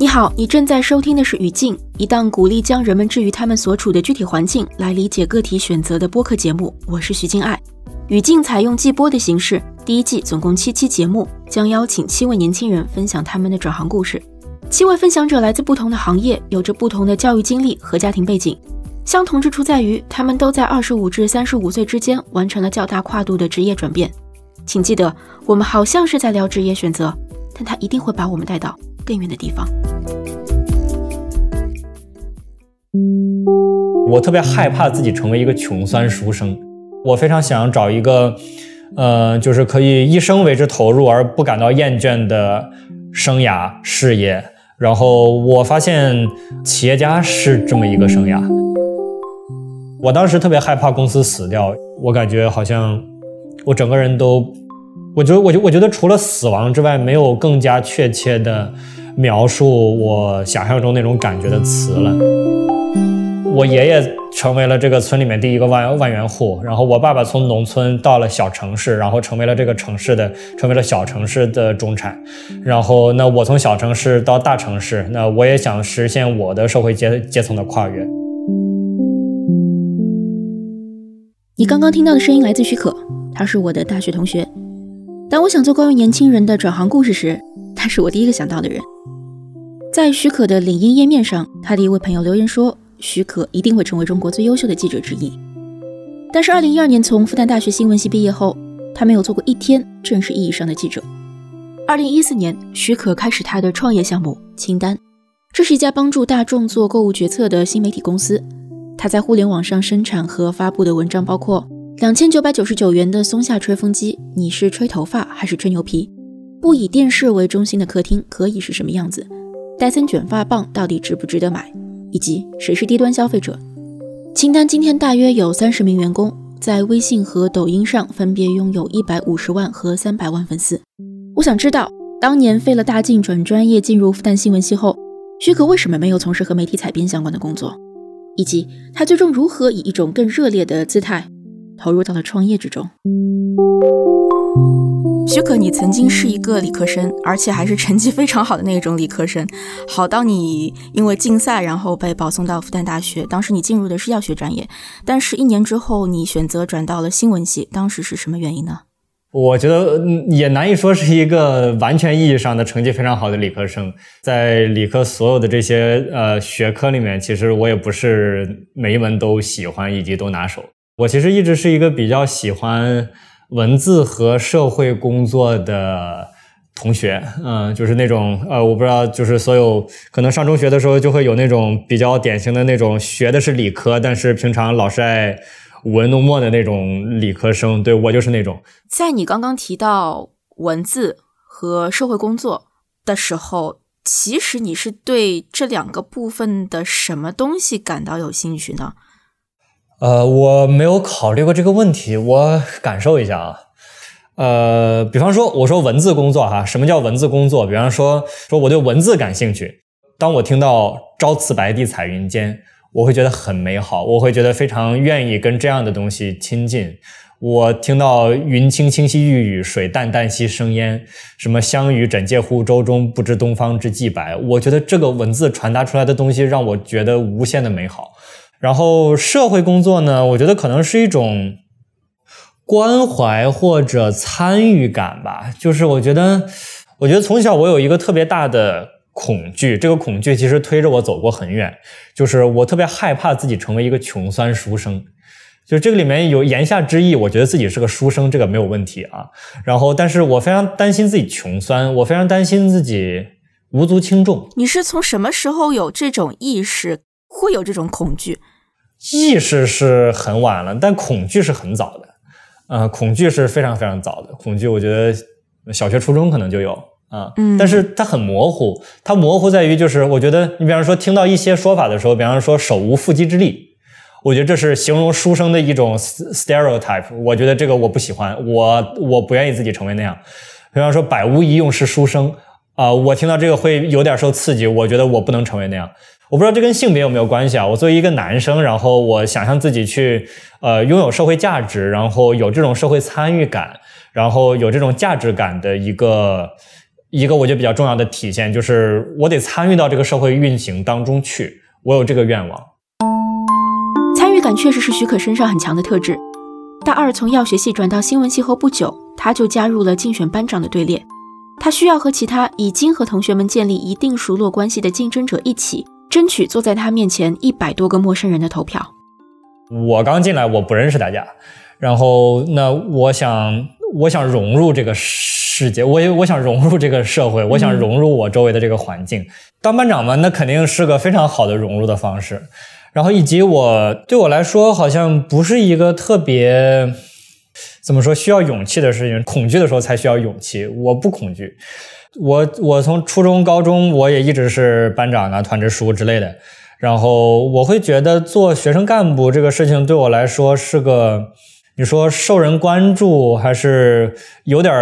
你好，你正在收听的是《语境》，一档鼓励将人们置于他们所处的具体环境来理解个体选择的播客节目。我是徐静爱，《语境》采用季播的形式，第一季总共七期节目，将邀请七位年轻人分享他们的转行故事。七位分享者来自不同的行业，有着不同的教育经历和家庭背景，相同之处在于他们都在二十五至三十五岁之间完成了较大跨度的职业转变。请记得，我们好像是在聊职业选择，但他一定会把我们带到。更远的地方。我特别害怕自己成为一个穷酸书生，我非常想找一个，呃，就是可以一生为之投入而不感到厌倦的生涯事业。然后我发现企业家是这么一个生涯。我当时特别害怕公司死掉，我感觉好像我整个人都，我觉得，我觉，我觉得除了死亡之外，没有更加确切的。描述我想象中那种感觉的词了。我爷爷成为了这个村里面第一个万万元户，然后我爸爸从农村到了小城市，然后成为了这个城市的，成为了小城市的中产。然后那我从小城市到大城市，那我也想实现我的社会阶阶层的跨越。你刚刚听到的声音来自许可，他是我的大学同学。当我想做关于年轻人的转行故事时，他是我第一个想到的人。在许可的领英页面上，他的一位朋友留言说：“许可一定会成为中国最优秀的记者之一。”但是，二零一二年从复旦大学新闻系毕业后，他没有做过一天正式意义上的记者。二零一四年，许可开始他的创业项目清单，这是一家帮助大众做购物决策的新媒体公司。他在互联网上生产和发布的文章包括：两千九百九十九元的松下吹风机，你是吹头发还是吹牛皮？不以电视为中心的客厅可以是什么样子？戴森卷发棒到底值不值得买？以及谁是低端消费者？清单今天大约有三十名员工，在微信和抖音上分别拥有一百五十万和三百万粉丝。我想知道，当年费了大劲转专业进入复旦新闻系后，许可为什么没有从事和媒体采编相关的工作？以及他最终如何以一种更热烈的姿态投入到了创业之中？许可，你曾经是一个理科生，而且还是成绩非常好的那种理科生，好到你因为竞赛，然后被保送到复旦大学。当时你进入的是药学专业，但是一年之后你选择转到了新闻系，当时是什么原因呢？我觉得也难以说是一个完全意义上的成绩非常好的理科生，在理科所有的这些呃学科里面，其实我也不是每一门都喜欢以及都拿手。我其实一直是一个比较喜欢。文字和社会工作的同学，嗯，就是那种呃，我不知道，就是所有可能上中学的时候就会有那种比较典型的那种学的是理科，但是平常老是爱舞文弄墨的那种理科生。对我就是那种。在你刚刚提到文字和社会工作的时候，其实你是对这两个部分的什么东西感到有兴趣呢？呃，我没有考虑过这个问题，我感受一下啊。呃，比方说，我说文字工作哈，什么叫文字工作？比方说，说我对文字感兴趣。当我听到“朝辞白帝彩云间”，我会觉得很美好，我会觉得非常愿意跟这样的东西亲近。我听到“云轻轻兮欲雨，水淡淡兮生烟”，什么“香与枕藉乎舟中，不知东方之既白”，我觉得这个文字传达出来的东西让我觉得无限的美好。然后社会工作呢，我觉得可能是一种关怀或者参与感吧。就是我觉得，我觉得从小我有一个特别大的恐惧，这个恐惧其实推着我走过很远。就是我特别害怕自己成为一个穷酸书生。就这个里面有言下之意，我觉得自己是个书生，这个没有问题啊。然后，但是我非常担心自己穷酸，我非常担心自己无足轻重。你是从什么时候有这种意识？会有这种恐惧，意识是很晚了，但恐惧是很早的。呃，恐惧是非常非常早的。恐惧，我觉得小学、初中可能就有啊。嗯，但是它很模糊。它模糊在于，就是我觉得，你比方说听到一些说法的时候，比方说手无缚鸡之力，我觉得这是形容书生的一种 stereotype。我觉得这个我不喜欢，我我不愿意自己成为那样。比方说百无一用是书生啊，我听到这个会有点受刺激，我觉得我不能成为那样。我不知道这跟性别有没有关系啊？我作为一个男生，然后我想象自己去，呃，拥有社会价值，然后有这种社会参与感，然后有这种价值感的一个一个我觉得比较重要的体现，就是我得参与到这个社会运行当中去，我有这个愿望。参与感确实是许可身上很强的特质。大二从药学系转到新闻系后不久，他就加入了竞选班长的队列。他需要和其他已经和同学们建立一定熟络关系的竞争者一起，争取坐在他面前一百多个陌生人的投票。我刚进来，我不认识大家，然后那我想，我想融入这个世界，我也我想融入这个社会，我想融入我周围的这个环境。当班长嘛，那肯定是个非常好的融入的方式。然后以及我对我来说，好像不是一个特别怎么说需要勇气的事情。恐惧的时候才需要勇气，我不恐惧。我我从初中、高中，我也一直是班长啊、团支书之类的。然后我会觉得做学生干部这个事情对我来说是个，你说受人关注，还是有点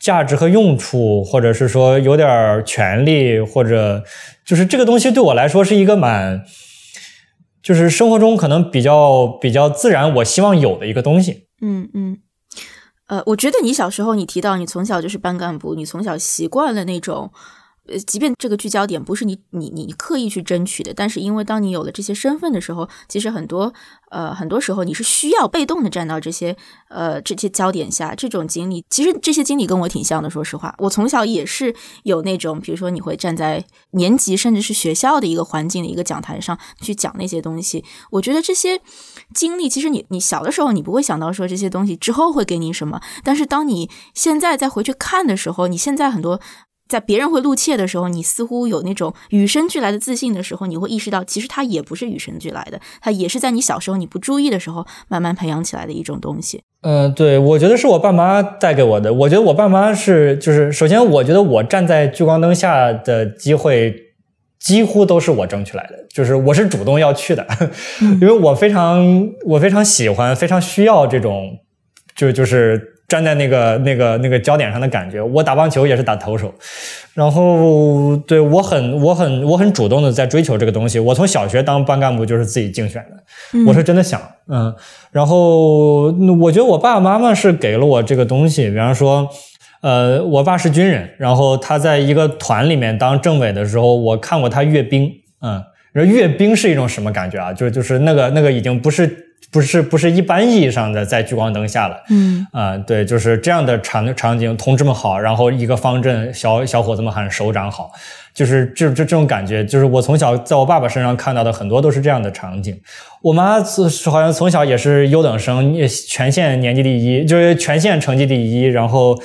价值和用处，或者是说有点权利，或者就是这个东西对我来说是一个蛮，就是生活中可能比较比较自然，我希望有的一个东西。嗯嗯，呃，我觉得你小时候你提到你从小就是班干部，你从小习惯了那种。呃，即便这个聚焦点不是你你你刻意去争取的，但是因为当你有了这些身份的时候，其实很多呃很多时候你是需要被动的站到这些呃这些焦点下。这种经历，其实这些经历跟我挺像的。说实话，我从小也是有那种，比如说你会站在年级甚至是学校的一个环境的一个讲台上去讲那些东西。我觉得这些经历，其实你你小的时候你不会想到说这些东西之后会给你什么，但是当你现在再回去看的时候，你现在很多。在别人会露怯的时候，你似乎有那种与生俱来的自信的时候，你会意识到，其实它也不是与生俱来的，它也是在你小时候你不注意的时候慢慢培养起来的一种东西。嗯，对，我觉得是我爸妈带给我的。我觉得我爸妈是，就是首先，我觉得我站在聚光灯下的机会几乎都是我争取来的，就是我是主动要去的，因为我非常我非常喜欢，非常需要这种，就就是。站在那个那个那个焦点上的感觉，我打棒球也是打投手，然后对我很我很我很主动的在追求这个东西。我从小学当班干部就是自己竞选的，我是真的想，嗯，然后我觉得我爸爸妈妈是给了我这个东西。比方说，呃，我爸是军人，然后他在一个团里面当政委的时候，我看过他阅兵，嗯，阅兵是一种什么感觉啊？就就是那个那个已经不是。不是不是一般意义上的在聚光灯下了，嗯。啊，对，就是这样的场场景，同志们好，然后一个方阵，小小伙子们喊首长好，就是这这这种感觉，就是我从小在我爸爸身上看到的很多都是这样的场景。我妈是好像从小也是优等生，全县年级第一，就是全县成绩第一，然后。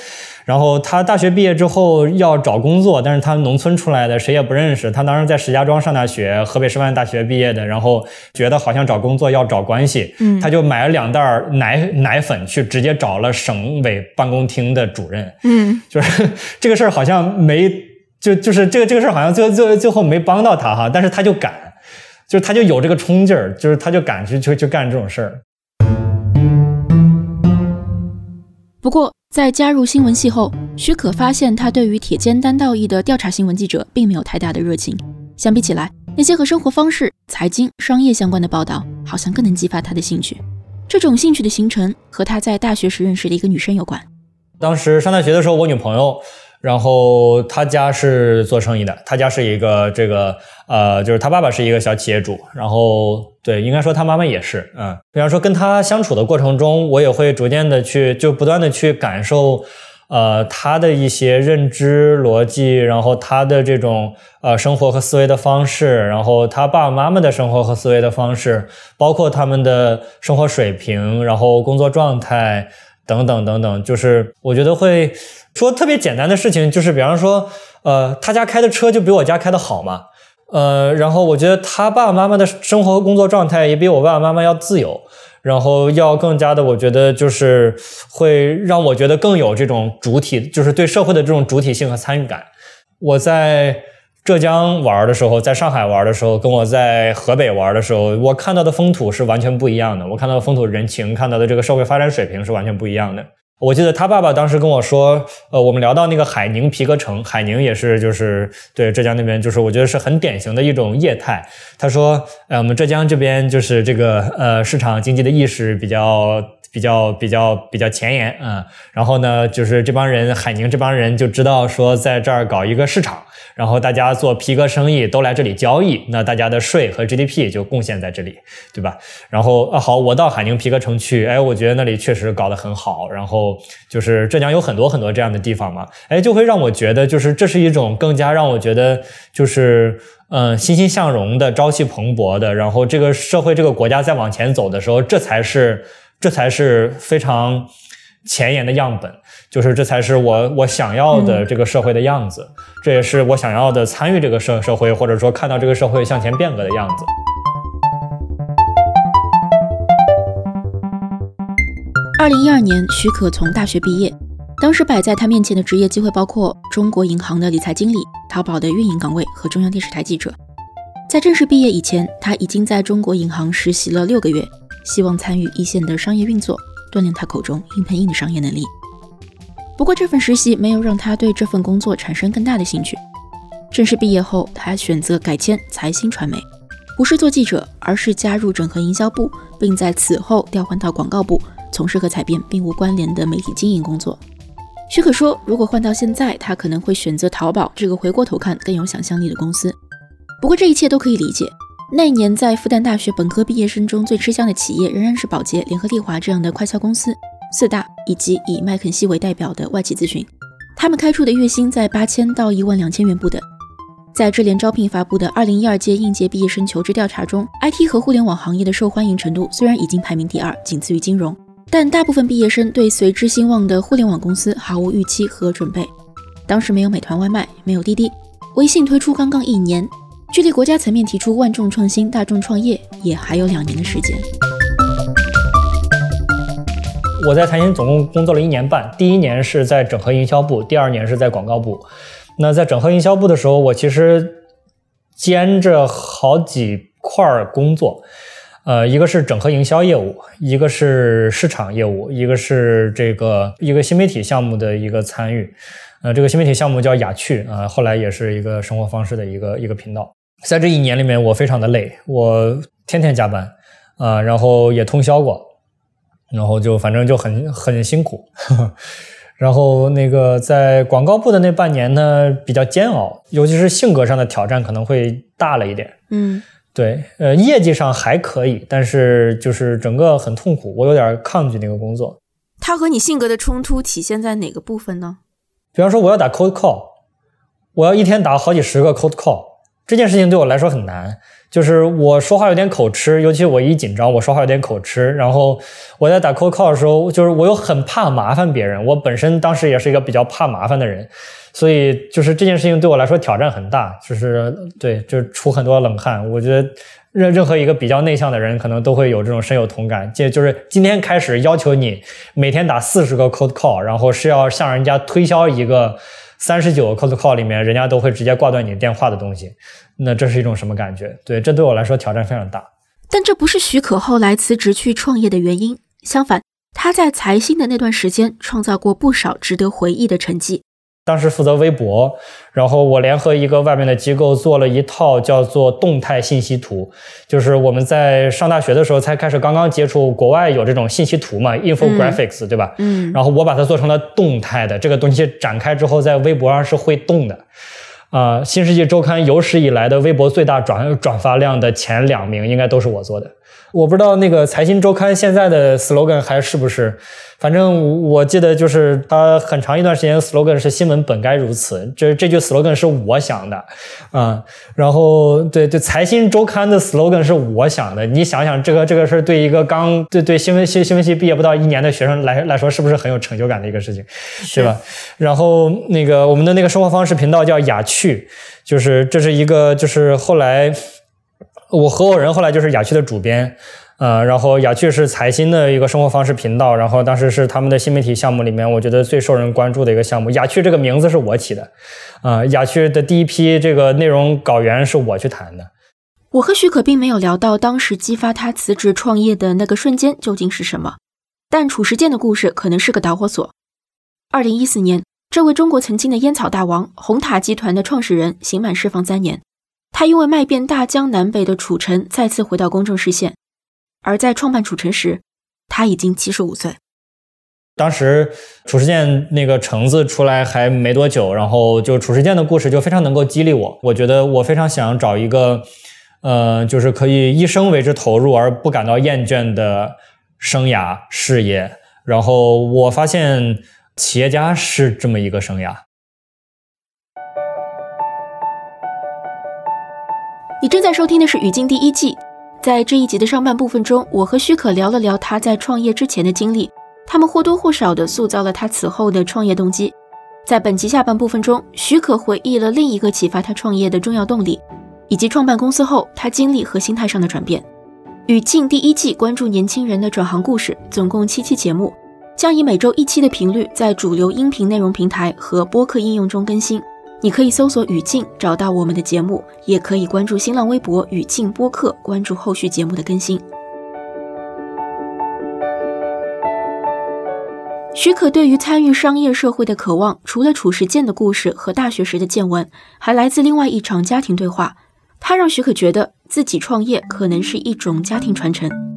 然后她大学毕业之后要找工作，但是她农村出来的，谁也不认识。她当时在石家庄上大学，河北师范大学毕业的。然后觉得好像找工作要找关系，嗯，他就买了两袋奶奶粉去直接找了省委办公厅的主任，嗯，就是 这个事儿好像没就就是这个这个事儿好像最后最后最后没帮到他哈，但是他就敢，就是他就有这个冲劲儿，就是他就敢去去去干这种事儿。不过。在加入新闻系后，许可发现他对于铁肩担道义的调查新闻记者并没有太大的热情。相比起来，那些和生活方式、财经、商业相关的报道好像更能激发他的兴趣。这种兴趣的形成和他在大学时认识的一个女生有关。当时上大学的时候，我女朋友。然后他家是做生意的，他家是一个这个呃，就是他爸爸是一个小企业主，然后对，应该说他妈妈也是，嗯，比方说跟他相处的过程中，我也会逐渐的去就不断的去感受，呃，他的一些认知逻辑，然后他的这种呃生活和思维的方式，然后他爸爸妈妈的生活和思维的方式，包括他们的生活水平，然后工作状态。等等等等，就是我觉得会说特别简单的事情，就是比方说，呃，他家开的车就比我家开的好嘛，呃，然后我觉得他爸爸妈妈的生活工作状态也比我爸爸妈妈要自由，然后要更加的，我觉得就是会让我觉得更有这种主体，就是对社会的这种主体性和参与感。我在。浙江玩的时候，在上海玩的时候，跟我在河北玩的时候，我看到的风土是完全不一样的。我看到的风土人情，看到的这个社会发展水平是完全不一样的。我记得他爸爸当时跟我说，呃，我们聊到那个海宁皮革城，海宁也是就是对浙江那边，就是我觉得是很典型的一种业态。他说，呃，我们浙江这边就是这个呃市场经济的意识比较比较比较比较前沿嗯。然后呢，就是这帮人海宁这帮人就知道说在这儿搞一个市场，然后大家做皮革生意都来这里交易，那大家的税和 GDP 就贡献在这里，对吧？然后啊好，我到海宁皮革城去，哎，我觉得那里确实搞得很好。然后就是浙江有很多很多这样的地方嘛，哎，就会让我觉得就是这是一种更加让我觉得就是。嗯，欣欣向荣的、朝气蓬勃的，然后这个社会、这个国家在往前走的时候，这才是，这才是非常前沿的样本，就是这才是我我想要的这个社会的样子，这也是我想要的参与这个社社会，或者说看到这个社会向前变革的样子。二零一二年，许可从大学毕业。当时摆在他面前的职业机会包括中国银行的理财经理、淘宝的运营岗位和中央电视台记者。在正式毕业以前，他已经在中国银行实习了六个月，希望参与一线的商业运作，锻炼他口中硬碰硬的商业能力。不过，这份实习没有让他对这份工作产生更大的兴趣。正式毕业后，他选择改签财新传媒，不是做记者，而是加入整合营销部，并在此后调换到广告部，从事和采编并无关联的媒体经营工作。许可说，如果换到现在，他可能会选择淘宝这个回过头看更有想象力的公司。不过这一切都可以理解。那一年，在复旦大学本科毕业生中最吃香的企业仍然是宝洁、联合利华这样的快销公司，四大以及以麦肯锡为代表的外企咨询，他们开出的月薪在八千到一万两千元不等。在智联招聘发布的二零一二届应届毕业生求职调查中，IT 和互联网行业的受欢迎程度虽然已经排名第二，仅次于金融。但大部分毕业生对随之兴旺的互联网公司毫无预期和准备。当时没有美团外卖，没有滴滴，微信推出刚刚一年，距离国家层面提出万众创新、大众创业也还有两年的时间。我在财新总共工作了一年半，第一年是在整合营销部，第二年是在广告部。那在整合营销部的时候，我其实兼着好几块工作。呃，一个是整合营销业务，一个是市场业务，一个是这个一个新媒体项目的一个参与。呃，这个新媒体项目叫雅趣啊，后来也是一个生活方式的一个一个频道。在这一年里面，我非常的累，我天天加班啊，然后也通宵过，然后就反正就很很辛苦。然后那个在广告部的那半年呢，比较煎熬，尤其是性格上的挑战可能会大了一点。嗯。对，呃，业绩上还可以，但是就是整个很痛苦，我有点抗拒那个工作。它和你性格的冲突体现在哪个部分呢？比方说，我要打 cold call，我要一天打好几十个 cold call，这件事情对我来说很难。就是我说话有点口吃，尤其我一紧张，我说话有点口吃。然后我在打 cold call 的时候，就是我又很怕麻烦别人，我本身当时也是一个比较怕麻烦的人。所以，就是这件事情对我来说挑战很大，就是对，就是出很多冷汗。我觉得任任何一个比较内向的人，可能都会有这种深有同感。这就是今天开始要求你每天打四十个 cold call，然后是要向人家推销一个三十九个 cold call 里面，人家都会直接挂断你电话的东西，那这是一种什么感觉？对，这对我来说挑战非常大。但这不是许可后来辞职去创业的原因，相反，他在财新的那段时间创造过不少值得回忆的成绩。当时负责微博，然后我联合一个外面的机构做了一套叫做动态信息图，就是我们在上大学的时候才开始刚刚接触，国外有这种信息图嘛，infographics，对吧？嗯。然后我把它做成了动态的，这个东西展开之后在微博上是会动的。啊，新世纪周刊有史以来的微博最大转转发量的前两名应该都是我做的。我不知道那个财新周刊现在的 slogan 还是不是，反正我记得就是它很长一段时间 slogan 是新闻本该如此，这这句 slogan 是我想的，啊，然后对对财新周刊的 slogan 是我想的，你想想这个这个是对一个刚对对新闻系新闻系毕业不到一年的学生来来说，是不是很有成就感的一个事情，对吧？然后那个我们的那个生活方式频道叫雅趣，就是这是一个就是后来。我合伙人后来就是雅趣的主编，呃，然后雅趣是财新的一个生活方式频道，然后当时是他们的新媒体项目里面，我觉得最受人关注的一个项目。雅趣这个名字是我起的，啊，雅趣的第一批这个内容稿源是我去谈的。我和许可并没有聊到当时激发他辞职创业的那个瞬间究竟是什么，但褚时健的故事可能是个导火索。二零一四年，这位中国曾经的烟草大王、红塔集团的创始人刑满释放三年。他因为卖遍大江南北的褚橙，再次回到公众视线。而在创办褚橙时，他已经七十五岁。当时褚时健那个橙子出来还没多久，然后就褚时健的故事就非常能够激励我。我觉得我非常想找一个，呃，就是可以一生为之投入而不感到厌倦的生涯事业。然后我发现企业家是这么一个生涯。你正在收听的是《语境》第一季，在这一集的上半部分中，我和许可聊了聊他在创业之前的经历。他们或多或少地塑造了他此后的创业动机。在本集下半部分中，许可回忆了另一个启发他创业的重要动力，以及创办公司后他经历和心态上的转变。语境第一季关注年轻人的转行故事，总共七期节目，将以每周一期的频率在主流音频内容平台和播客应用中更新。你可以搜索“语境”找到我们的节目，也可以关注新浪微博“语境播客”关注后续节目的更新。许可对于参与商业社会的渴望，除了褚时健的故事和大学时的见闻，还来自另外一场家庭对话。他让许可觉得自己创业可能是一种家庭传承。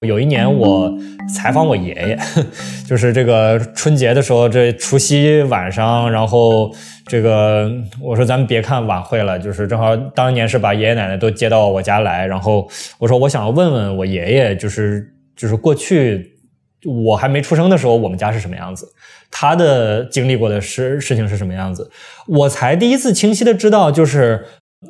有一年我采访我爷爷，就是这个春节的时候，这除夕晚上，然后这个我说咱们别看晚会了，就是正好当年是把爷爷奶奶都接到我家来，然后我说我想要问问我爷爷，就是就是过去。我还没出生的时候，我们家是什么样子？他的经历过的事事情是什么样子？我才第一次清晰的知道，就是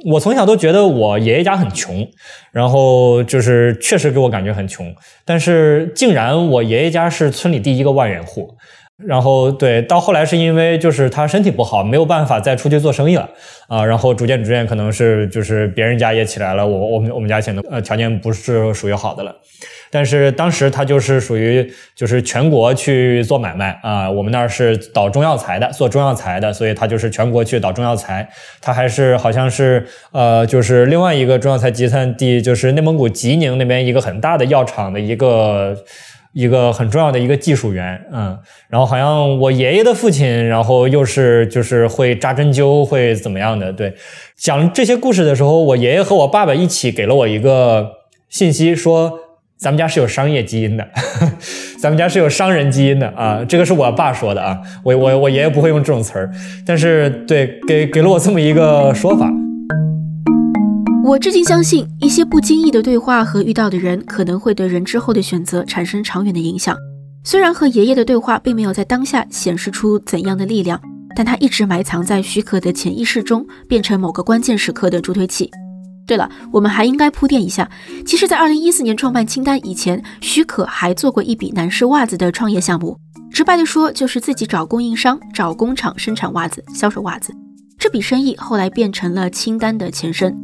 我从小都觉得我爷爷家很穷，然后就是确实给我感觉很穷，但是竟然我爷爷家是村里第一个万元户。然后对，到后来是因为就是他身体不好，没有办法再出去做生意了啊，然后逐渐逐渐可能是就是别人家也起来了，我我们我们家显得呃条件不是属于好的了。但是当时他就是属于就是全国去做买卖啊，我们那儿是倒中药材的，做中药材的，所以他就是全国去倒中药材。他还是好像是呃，就是另外一个中药材集散地，就是内蒙古吉宁那边一个很大的药厂的一个一个很重要的一个技术员，嗯。然后好像我爷爷的父亲，然后又是就是会扎针灸，会怎么样的？对，讲这些故事的时候，我爷爷和我爸爸一起给了我一个信息说。咱们家是有商业基因的，咱们家是有商人基因的啊！这个是我爸说的啊，我我我爷爷不会用这种词儿，但是对给给了我这么一个说法。我至今相信，一些不经意的对话和遇到的人，可能会对人之后的选择产生长远的影响。虽然和爷爷的对话并没有在当下显示出怎样的力量，但他一直埋藏在许可的潜意识中，变成某个关键时刻的助推器。对了，我们还应该铺垫一下。其实，在二零一四年创办清单以前，许可还做过一笔男士袜子的创业项目。直白的说，就是自己找供应商、找工厂生产袜子、销售袜子。这笔生意后来变成了清单的前身。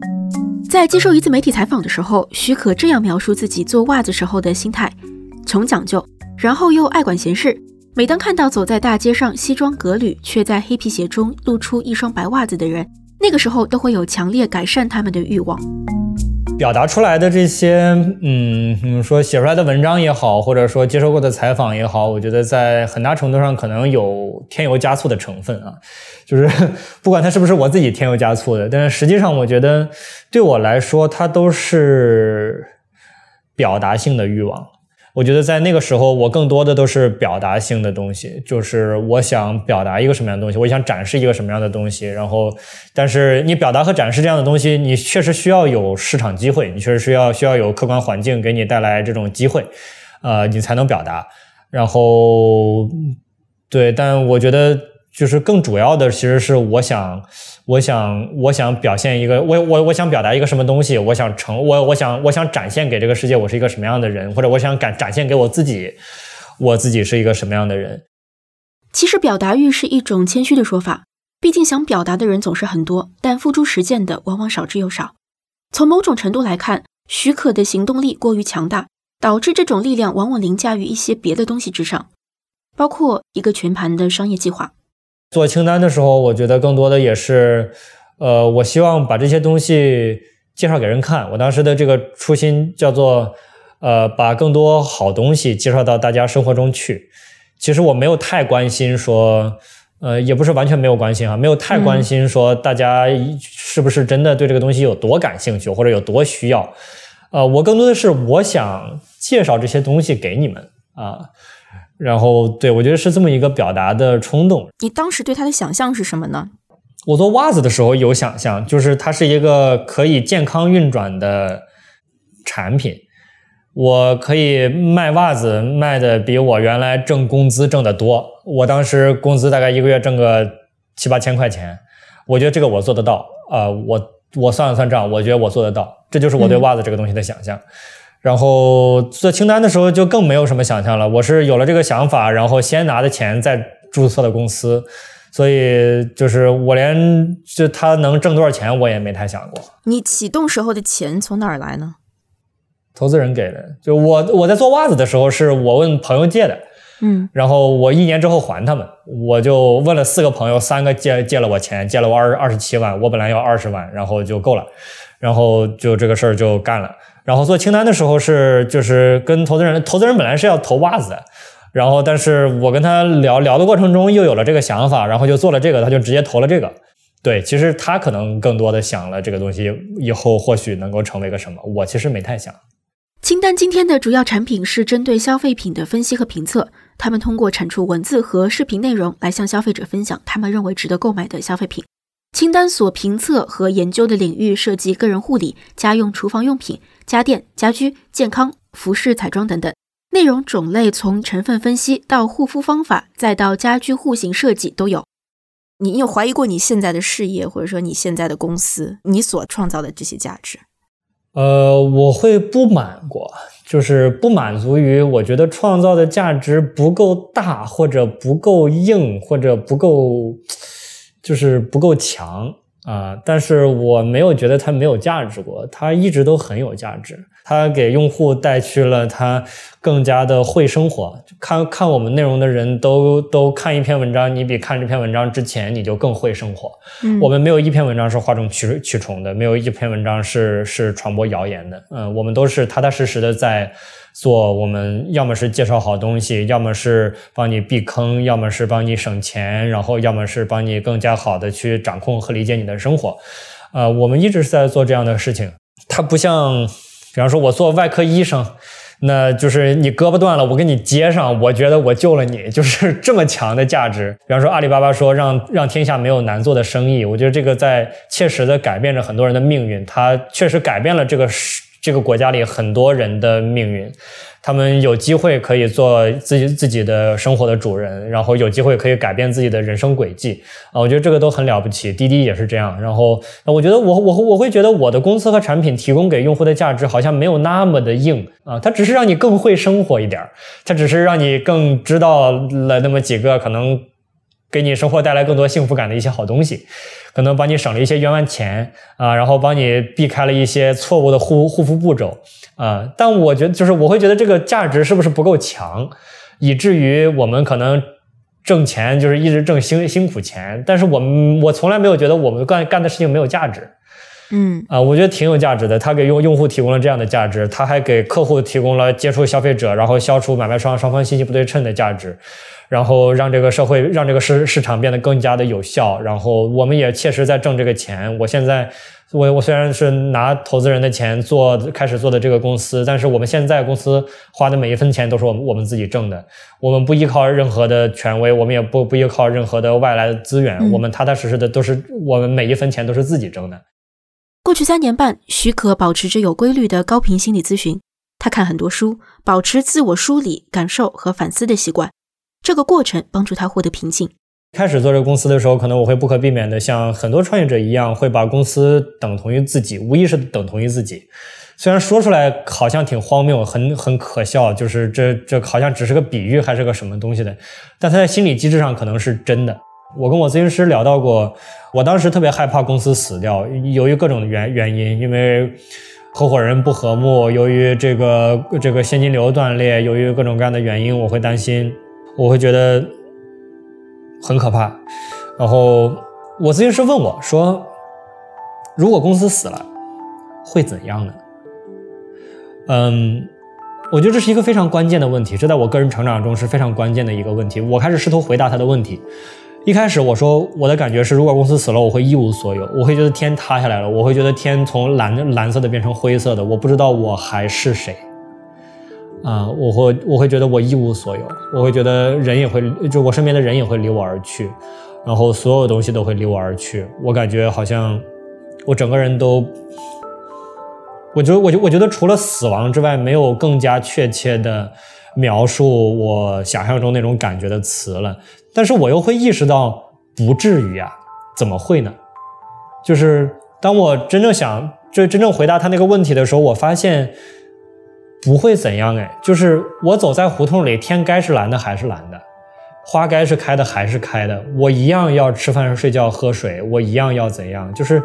在接受一次媒体采访的时候，许可这样描述自己做袜子时候的心态：穷讲究，然后又爱管闲事。每当看到走在大街上西装革履，却在黑皮鞋中露出一双白袜子的人。那个时候都会有强烈改善他们的欲望，表达出来的这些，嗯，你说写出来的文章也好，或者说接受过的采访也好，我觉得在很大程度上可能有添油加醋的成分啊，就是 不管它是不是我自己添油加醋的，但是实际上我觉得对我来说，它都是表达性的欲望。我觉得在那个时候，我更多的都是表达性的东西，就是我想表达一个什么样的东西，我想展示一个什么样的东西。然后，但是你表达和展示这样的东西，你确实需要有市场机会，你确实需要需要有客观环境给你带来这种机会，呃，你才能表达。然后，对，但我觉得就是更主要的，其实是我想。我想，我想表现一个，我我我想表达一个什么东西，我想成，我我想我想展现给这个世界，我是一个什么样的人，或者我想展展现给我自己，我自己是一个什么样的人。其实表达欲是一种谦虚的说法，毕竟想表达的人总是很多，但付诸实践的往往少之又少。从某种程度来看，许可的行动力过于强大，导致这种力量往往凌驾于一些别的东西之上，包括一个全盘的商业计划。做清单的时候，我觉得更多的也是，呃，我希望把这些东西介绍给人看。我当时的这个初心叫做，呃，把更多好东西介绍到大家生活中去。其实我没有太关心说，呃，也不是完全没有关心啊，没有太关心说大家是不是真的对这个东西有多感兴趣或者有多需要。呃，我更多的是我想介绍这些东西给你们啊。然后，对我觉得是这么一个表达的冲动。你当时对它的想象是什么呢？我做袜子的时候有想象，就是它是一个可以健康运转的产品。我可以卖袜子，卖的比我原来挣工资挣得多。我当时工资大概一个月挣个七八千块钱，我觉得这个我做得到。啊，我我算了算账，我觉得我做得到。这就是我对袜子这个东西的想象。然后做清单的时候就更没有什么想象了。我是有了这个想法，然后先拿的钱再注册的公司，所以就是我连就他能挣多少钱我也没太想过。你启动时候的钱从哪儿来呢？投资人给的。就我我在做袜子的时候是我问朋友借的，嗯，然后我一年之后还他们。我就问了四个朋友，三个借借了我钱，借了我二二十七万，我本来要二十万，然后就够了，然后就这个事儿就干了。然后做清单的时候是就是跟投资人，投资人本来是要投袜子的，然后但是我跟他聊聊的过程中又有了这个想法，然后就做了这个，他就直接投了这个。对，其实他可能更多的想了这个东西以后或许能够成为个什么，我其实没太想。清单今天的主要产品是针对消费品的分析和评测，他们通过产出文字和视频内容来向消费者分享他们认为值得购买的消费品。清单所评测和研究的领域涉及个人护理、家用厨房用品。家电、家居、健康、服饰、彩妆等等，内容种类从成分分析到护肤方法，再到家居户型设计都有。你有怀疑过你现在的事业，或者说你现在的公司，你所创造的这些价值？呃，我会不满过，就是不满足于我觉得创造的价值不够大，或者不够硬，或者不够，就是不够强。啊，但是我没有觉得它没有价值过，它一直都很有价值。它给用户带去了它更加的会生活。看看我们内容的人都都看一篇文章，你比看这篇文章之前你就更会生活。嗯，我们没有一篇文章是哗众取取宠的，没有一篇文章是是传播谣言的。嗯，我们都是踏踏实实的在。做我们要么是介绍好东西，要么是帮你避坑，要么是帮你省钱，然后要么是帮你更加好的去掌控和理解你的生活。呃，我们一直是在做这样的事情。它不像，比方说我做外科医生，那就是你胳膊断了，我给你接上，我觉得我救了你，就是这么强的价值。比方说阿里巴巴说让让天下没有难做的生意，我觉得这个在切实的改变着很多人的命运，它确实改变了这个世。这个国家里很多人的命运，他们有机会可以做自己自己的生活的主人，然后有机会可以改变自己的人生轨迹啊！我觉得这个都很了不起。滴滴也是这样。然后，我觉得我我我会觉得我的公司和产品提供给用户的价值好像没有那么的硬啊，它只是让你更会生活一点儿它只是让你更知道了那么几个可能给你生活带来更多幸福感的一些好东西。可能帮你省了一些冤枉钱啊，然后帮你避开了一些错误的护护肤步骤啊。但我觉得，就是我会觉得这个价值是不是不够强，以至于我们可能挣钱就是一直挣辛辛苦钱，但是我们我从来没有觉得我们干干的事情没有价值。嗯啊，我觉得挺有价值的。他给用用户提供了这样的价值，他还给客户提供了接触消费者，然后消除买卖双双方信息不对称的价值。然后让这个社会，让这个市市场变得更加的有效。然后我们也切实在挣这个钱。我现在，我我虽然是拿投资人的钱做开始做的这个公司，但是我们现在公司花的每一分钱都是我们我们自己挣的。我们不依靠任何的权威，我们也不不依靠任何的外来的资源。我们踏踏实实的都是我们每一分钱都是自己挣的。过去三年半，许可保持着有规律的高频心理咨询。他看很多书，保持自我梳理、感受和反思的习惯。这个过程帮助他获得平静。开始做这个公司的时候，可能我会不可避免的像很多创业者一样，会把公司等同于自己，无疑是等同于自己。虽然说出来好像挺荒谬，很很可笑，就是这这好像只是个比喻，还是个什么东西的，但他在心理机制上可能是真的。我跟我咨询师聊到过，我当时特别害怕公司死掉，由于各种原原因，因为合伙人不和睦，由于这个这个现金流断裂，由于各种各样的原因，我会担心。我会觉得很可怕，然后我咨询师问我说：“如果公司死了，会怎样呢？”嗯，我觉得这是一个非常关键的问题，这在我个人成长中是非常关键的一个问题。我开始试图回答他的问题，一开始我说我的感觉是，如果公司死了，我会一无所有，我会觉得天塌下来了，我会觉得天从蓝蓝色的变成灰色的，我不知道我还是谁。啊，我会我会觉得我一无所有，我会觉得人也会，就我身边的人也会离我而去，然后所有东西都会离我而去，我感觉好像我整个人都，我觉得我就我觉得除了死亡之外，没有更加确切的描述我想象中那种感觉的词了。但是我又会意识到，不至于啊，怎么会呢？就是当我真正想，就真正回答他那个问题的时候，我发现。不会怎样哎，就是我走在胡同里，天该是蓝的还是蓝的，花该是开的还是开的，我一样要吃饭、睡觉、喝水，我一样要怎样？就是，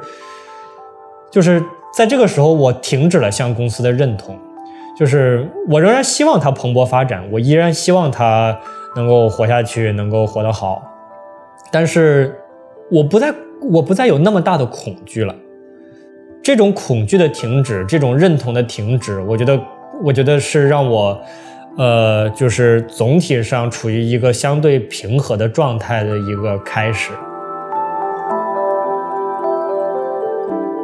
就是在这个时候，我停止了向公司的认同，就是我仍然希望它蓬勃发展，我依然希望它能够活下去，能够活得好，但是我不再，我不再有那么大的恐惧了。这种恐惧的停止，这种认同的停止，我觉得。我觉得是让我，呃，就是总体上处于一个相对平和的状态的一个开始。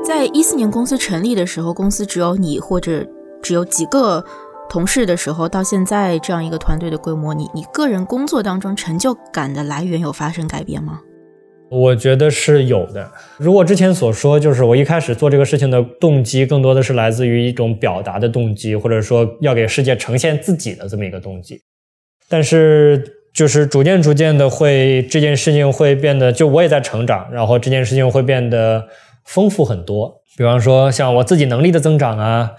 在一四年公司成立的时候，公司只有你或者只有几个同事的时候，到现在这样一个团队的规模，你你个人工作当中成就感的来源有发生改变吗？我觉得是有的。如果之前所说，就是我一开始做这个事情的动机，更多的是来自于一种表达的动机，或者说要给世界呈现自己的这么一个动机。但是，就是逐渐逐渐的会，这件事情会变得，就我也在成长，然后这件事情会变得丰富很多。比方说，像我自己能力的增长啊，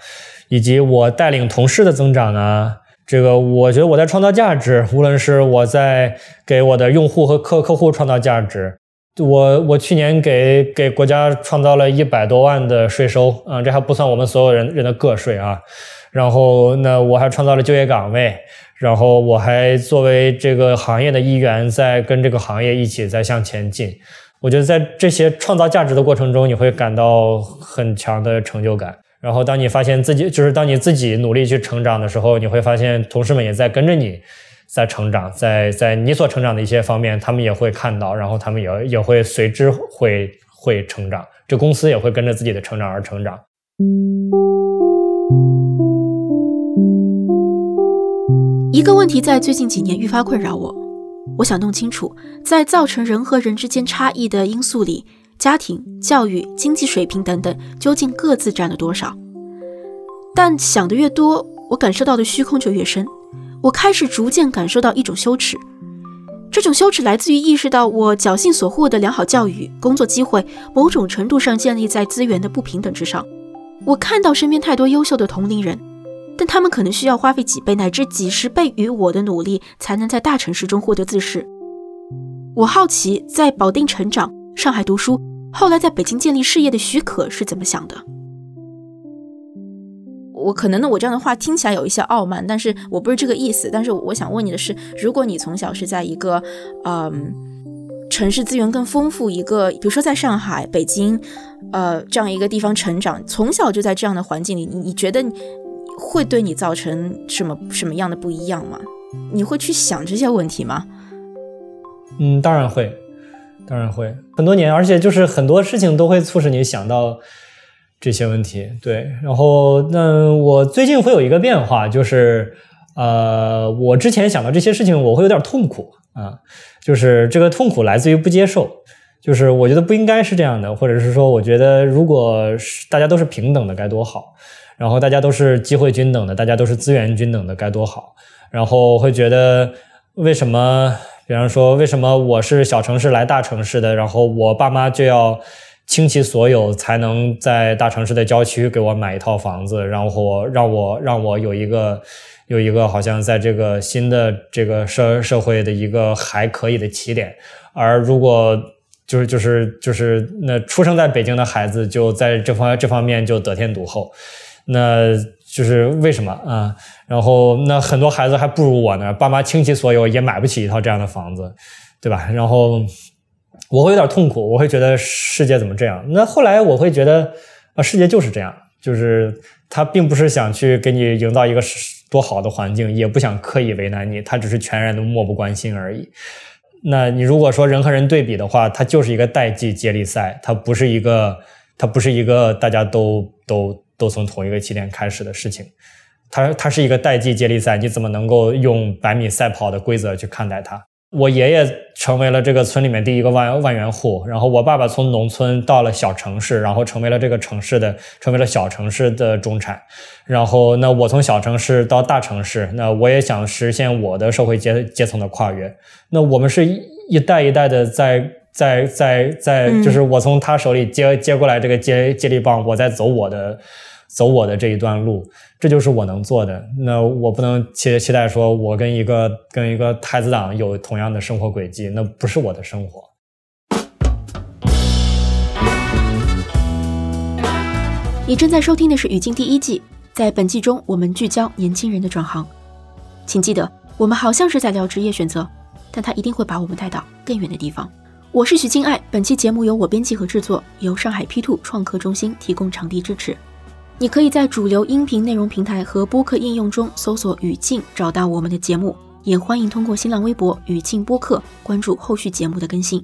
以及我带领同事的增长啊，这个我觉得我在创造价值，无论是我在给我的用户和客客户创造价值。我我去年给给国家创造了一百多万的税收啊，这还不算我们所有人人的个税啊。然后那我还创造了就业岗位，然后我还作为这个行业的一员，在跟这个行业一起在向前进。我觉得在这些创造价值的过程中，你会感到很强的成就感。然后当你发现自己就是当你自己努力去成长的时候，你会发现同事们也在跟着你。在成长，在在你所成长的一些方面，他们也会看到，然后他们也也会随之会会成长，这公司也会跟着自己的成长而成长。一个问题在最近几年愈发困扰我，我想弄清楚，在造成人和人之间差异的因素里，家庭、教育、经济水平等等，究竟各自占了多少？但想的越多，我感受到的虚空就越深。我开始逐渐感受到一种羞耻，这种羞耻来自于意识到我侥幸所获的良好教育、工作机会，某种程度上建立在资源的不平等之上。我看到身边太多优秀的同龄人，但他们可能需要花费几倍乃至几十倍于我的努力，才能在大城市中获得自视。我好奇，在保定成长、上海读书，后来在北京建立事业的许可是怎么想的？我可能呢，我这样的话听起来有一些傲慢，但是我不是这个意思。但是我想问你的是，如果你从小是在一个，嗯，城市资源更丰富，一个比如说在上海、北京，呃，这样一个地方成长，从小就在这样的环境里，你你觉得会对你造成什么什么样的不一样吗？你会去想这些问题吗？嗯，当然会，当然会，很多年，而且就是很多事情都会促使你想到。这些问题对，然后那我最近会有一个变化，就是呃，我之前想到这些事情，我会有点痛苦啊，就是这个痛苦来自于不接受，就是我觉得不应该是这样的，或者是说，我觉得如果大家都是平等的该多好，然后大家都是机会均等的，大家都是资源均等的该多好，然后会觉得为什么，比方说为什么我是小城市来大城市的，然后我爸妈就要。倾其所有才能在大城市的郊区给我买一套房子，然后让我让我有一个有一个好像在这个新的这个社社会的一个还可以的起点。而如果就是就是就是那出生在北京的孩子就在这方这方面就得天独厚，那就是为什么啊？然后那很多孩子还不如我呢，爸妈倾其所有也买不起一套这样的房子，对吧？然后。我会有点痛苦，我会觉得世界怎么这样？那后来我会觉得啊，世界就是这样，就是他并不是想去给你营造一个多好的环境，也不想刻意为难你，他只是全然的漠不关心而已。那你如果说人和人对比的话，它就是一个代际接力赛，它不是一个，它不是一个大家都都都从同一个起点开始的事情，它它是一个代际接力赛，你怎么能够用百米赛跑的规则去看待它？我爷爷成为了这个村里面第一个万万元户，然后我爸爸从农村到了小城市，然后成为了这个城市的，成为了小城市的中产，然后那我从小城市到大城市，那我也想实现我的社会阶阶层的跨越，那我们是一一代一代的在在在在，就是我从他手里接接过来这个接接力棒，我在走我的。走我的这一段路，这就是我能做的。那我不能期期待说，我跟一个跟一个太子党有同样的生活轨迹，那不是我的生活。你正在收听的是《语境》第一季，在本季中，我们聚焦年轻人的转行。请记得，我们好像是在聊职业选择，但它一定会把我们带到更远的地方。我是许静爱，本期节目由我编辑和制作，由上海 P Two 创客中心提供场地支持。你可以在主流音频内容平台和播客应用中搜索“语境”，找到我们的节目。也欢迎通过新浪微博“语境播客”关注后续节目的更新。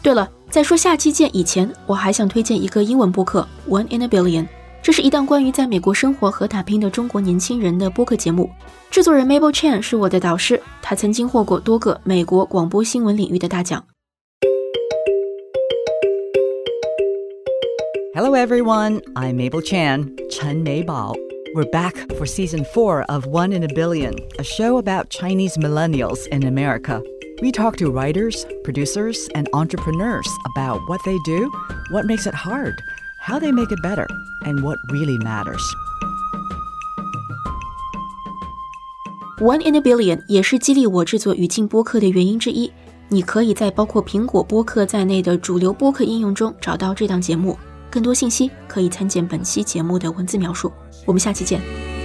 对了，在说下期见以前，我还想推荐一个英文播客《One in a Billion》，这是一档关于在美国生活和打拼的中国年轻人的播客节目。制作人 Mabel Chan 是我的导师，他曾经获过多个美国广播新闻领域的大奖。Hello, everyone. I'm Mabel Chan, Chen Meibao. We're back for season four of One in a Billion, a show about Chinese millennials in America. We talk to writers, producers, and entrepreneurs about what they do, what makes it hard, how they make it better, and what really matters. One in a Billion 也是激励我制作语境播客的原因之一。你可以在包括苹果播客在内的主流播客应用中找到这档节目。 更多信息可以参见本期节目的文字描述。我们下期见。